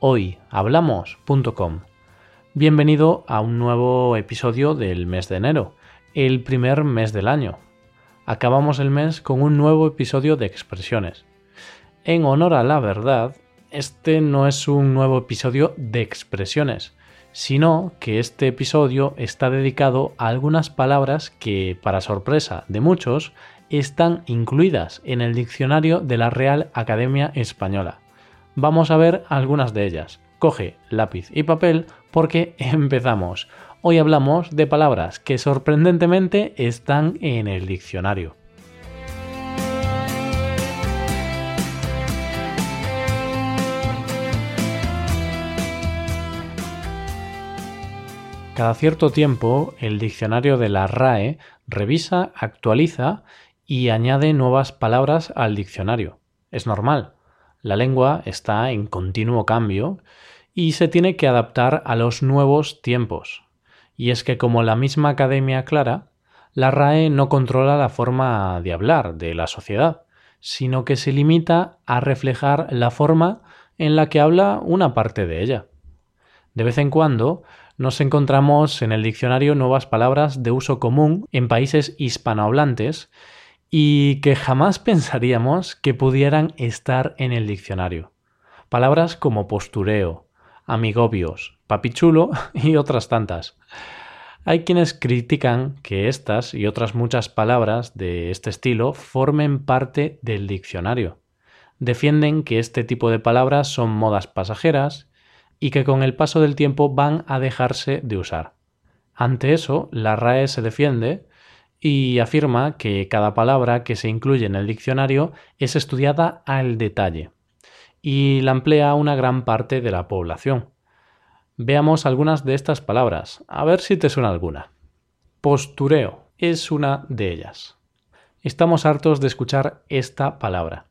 hoyhablamos.com. Bienvenido a un nuevo episodio del mes de enero, el primer mes del año. Acabamos el mes con un nuevo episodio de expresiones. En honor a la verdad, este no es un nuevo episodio de expresiones, sino que este episodio está dedicado a algunas palabras que, para sorpresa de muchos, están incluidas en el diccionario de la Real Academia Española. Vamos a ver algunas de ellas. Coge lápiz y papel porque empezamos. Hoy hablamos de palabras que sorprendentemente están en el diccionario. Cada cierto tiempo, el diccionario de la RAE revisa, actualiza y añade nuevas palabras al diccionario. Es normal, la lengua está en continuo cambio y se tiene que adaptar a los nuevos tiempos. Y es que como la misma academia aclara, la RAE no controla la forma de hablar de la sociedad, sino que se limita a reflejar la forma en la que habla una parte de ella. De vez en cuando nos encontramos en el diccionario nuevas palabras de uso común en países hispanohablantes y que jamás pensaríamos que pudieran estar en el diccionario. Palabras como postureo, amigobios, papichulo y otras tantas. Hay quienes critican que estas y otras muchas palabras de este estilo formen parte del diccionario. Defienden que este tipo de palabras son modas pasajeras y que con el paso del tiempo van a dejarse de usar. Ante eso, la RAE se defiende y afirma que cada palabra que se incluye en el diccionario es estudiada al detalle y la emplea una gran parte de la población. Veamos algunas de estas palabras, a ver si te suena alguna. Postureo es una de ellas. Estamos hartos de escuchar esta palabra.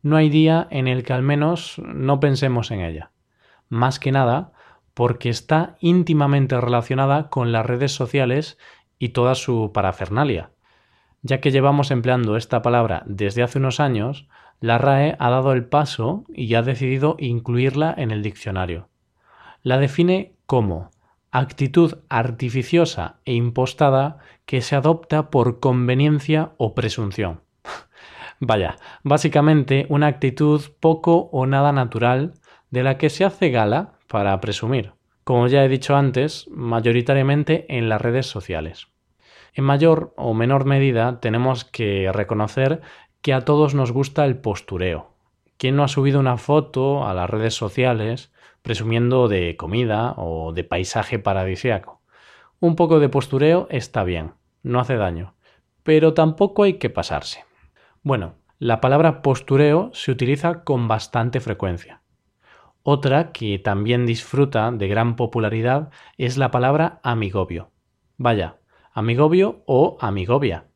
No hay día en el que al menos no pensemos en ella. Más que nada porque está íntimamente relacionada con las redes sociales y toda su parafernalia. Ya que llevamos empleando esta palabra desde hace unos años, la RAE ha dado el paso y ha decidido incluirla en el diccionario. La define como actitud artificiosa e impostada que se adopta por conveniencia o presunción. Vaya, básicamente una actitud poco o nada natural de la que se hace gala para presumir como ya he dicho antes, mayoritariamente en las redes sociales. En mayor o menor medida tenemos que reconocer que a todos nos gusta el postureo. ¿Quién no ha subido una foto a las redes sociales presumiendo de comida o de paisaje paradisíaco? Un poco de postureo está bien, no hace daño, pero tampoco hay que pasarse. Bueno, la palabra postureo se utiliza con bastante frecuencia. Otra que también disfruta de gran popularidad es la palabra amigobio. Vaya, amigobio o amigovia.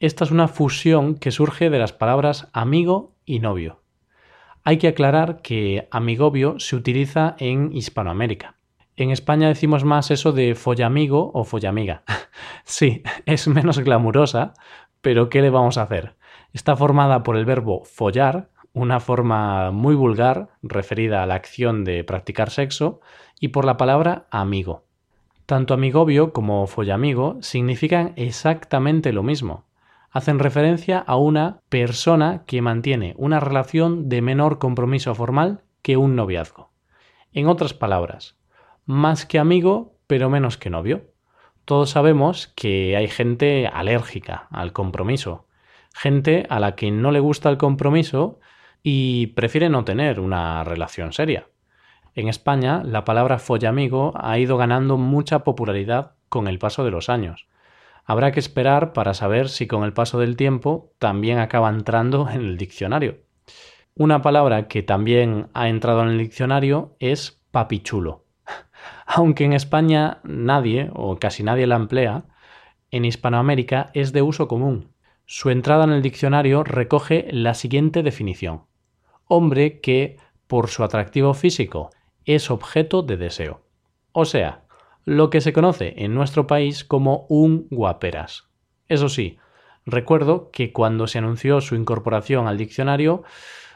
Esta es una fusión que surge de las palabras amigo y novio. Hay que aclarar que amigobio se utiliza en Hispanoamérica. En España decimos más eso de follamigo o follamiga. sí, es menos glamurosa, pero ¿qué le vamos a hacer? Está formada por el verbo follar, una forma muy vulgar referida a la acción de practicar sexo, y por la palabra amigo. Tanto amigobio como follamigo significan exactamente lo mismo. Hacen referencia a una persona que mantiene una relación de menor compromiso formal que un noviazgo. En otras palabras, más que amigo, pero menos que novio. Todos sabemos que hay gente alérgica al compromiso, gente a la que no le gusta el compromiso y prefiere no tener una relación seria. En España, la palabra follamigo ha ido ganando mucha popularidad con el paso de los años. Habrá que esperar para saber si con el paso del tiempo también acaba entrando en el diccionario. Una palabra que también ha entrado en el diccionario es papichulo. Aunque en España nadie o casi nadie la emplea, en Hispanoamérica es de uso común. Su entrada en el diccionario recoge la siguiente definición. Hombre que, por su atractivo físico, es objeto de deseo. O sea, lo que se conoce en nuestro país como un guaperas. Eso sí, recuerdo que cuando se anunció su incorporación al diccionario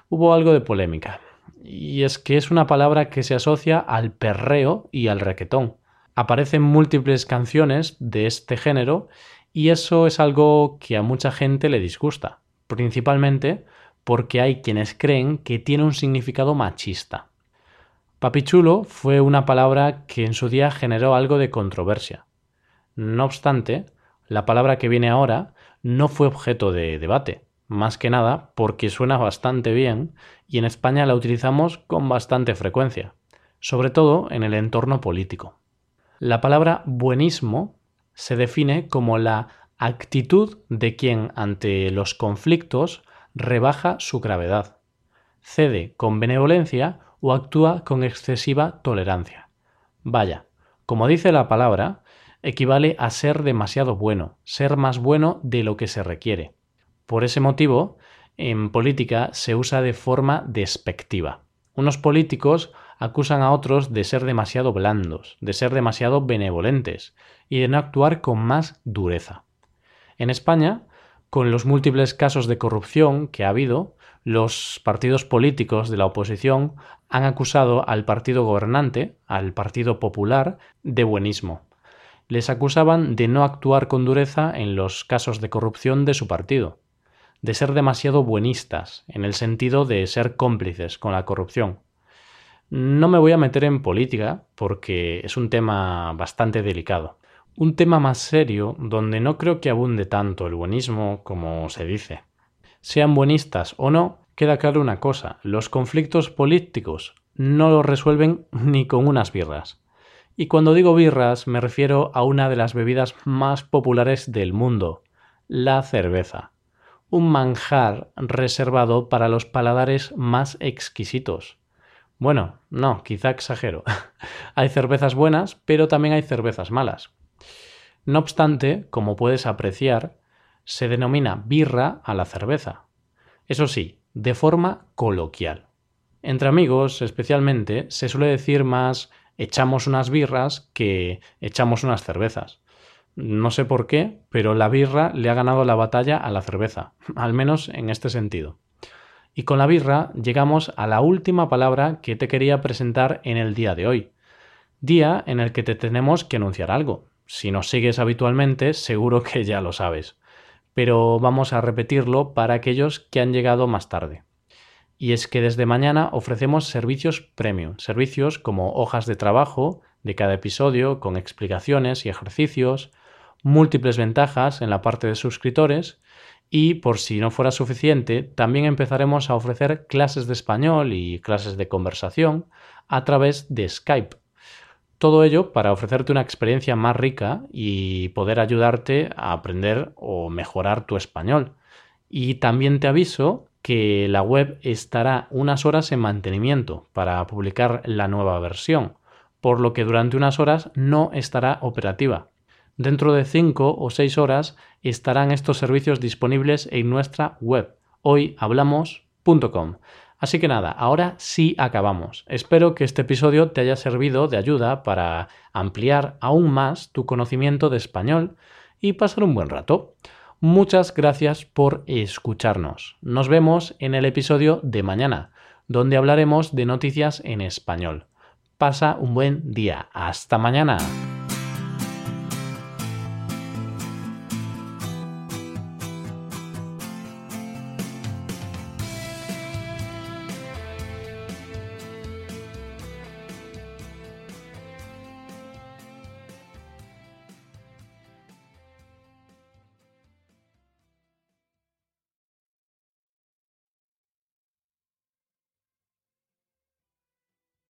hubo algo de polémica. Y es que es una palabra que se asocia al perreo y al requetón. Aparecen múltiples canciones de este género y eso es algo que a mucha gente le disgusta, principalmente porque hay quienes creen que tiene un significado machista. Papichulo fue una palabra que en su día generó algo de controversia. No obstante, la palabra que viene ahora no fue objeto de debate, más que nada porque suena bastante bien y en España la utilizamos con bastante frecuencia, sobre todo en el entorno político. La palabra buenismo se define como la actitud de quien ante los conflictos rebaja su gravedad, cede con benevolencia o actúa con excesiva tolerancia. Vaya, como dice la palabra, equivale a ser demasiado bueno, ser más bueno de lo que se requiere. Por ese motivo, en política se usa de forma despectiva. Unos políticos acusan a otros de ser demasiado blandos, de ser demasiado benevolentes y de no actuar con más dureza. En España, con los múltiples casos de corrupción que ha habido, los partidos políticos de la oposición han acusado al partido gobernante, al Partido Popular, de buenismo. Les acusaban de no actuar con dureza en los casos de corrupción de su partido de ser demasiado buenistas, en el sentido de ser cómplices con la corrupción. No me voy a meter en política porque es un tema bastante delicado. Un tema más serio donde no creo que abunde tanto el buenismo como se dice. Sean buenistas o no, queda claro una cosa, los conflictos políticos no los resuelven ni con unas birras. Y cuando digo birras me refiero a una de las bebidas más populares del mundo, la cerveza un manjar reservado para los paladares más exquisitos. Bueno, no, quizá exagero. hay cervezas buenas, pero también hay cervezas malas. No obstante, como puedes apreciar, se denomina birra a la cerveza. Eso sí, de forma coloquial. Entre amigos, especialmente, se suele decir más echamos unas birras que echamos unas cervezas. No sé por qué, pero la birra le ha ganado la batalla a la cerveza, al menos en este sentido. Y con la birra llegamos a la última palabra que te quería presentar en el día de hoy. Día en el que te tenemos que anunciar algo. Si nos sigues habitualmente, seguro que ya lo sabes. Pero vamos a repetirlo para aquellos que han llegado más tarde. Y es que desde mañana ofrecemos servicios premium, servicios como hojas de trabajo de cada episodio con explicaciones y ejercicios, múltiples ventajas en la parte de suscriptores y por si no fuera suficiente, también empezaremos a ofrecer clases de español y clases de conversación a través de Skype. Todo ello para ofrecerte una experiencia más rica y poder ayudarte a aprender o mejorar tu español. Y también te aviso que la web estará unas horas en mantenimiento para publicar la nueva versión, por lo que durante unas horas no estará operativa. Dentro de 5 o 6 horas estarán estos servicios disponibles en nuestra web hoyhablamos.com. Así que nada, ahora sí acabamos. Espero que este episodio te haya servido de ayuda para ampliar aún más tu conocimiento de español y pasar un buen rato. Muchas gracias por escucharnos. Nos vemos en el episodio de mañana, donde hablaremos de noticias en español. Pasa un buen día. Hasta mañana.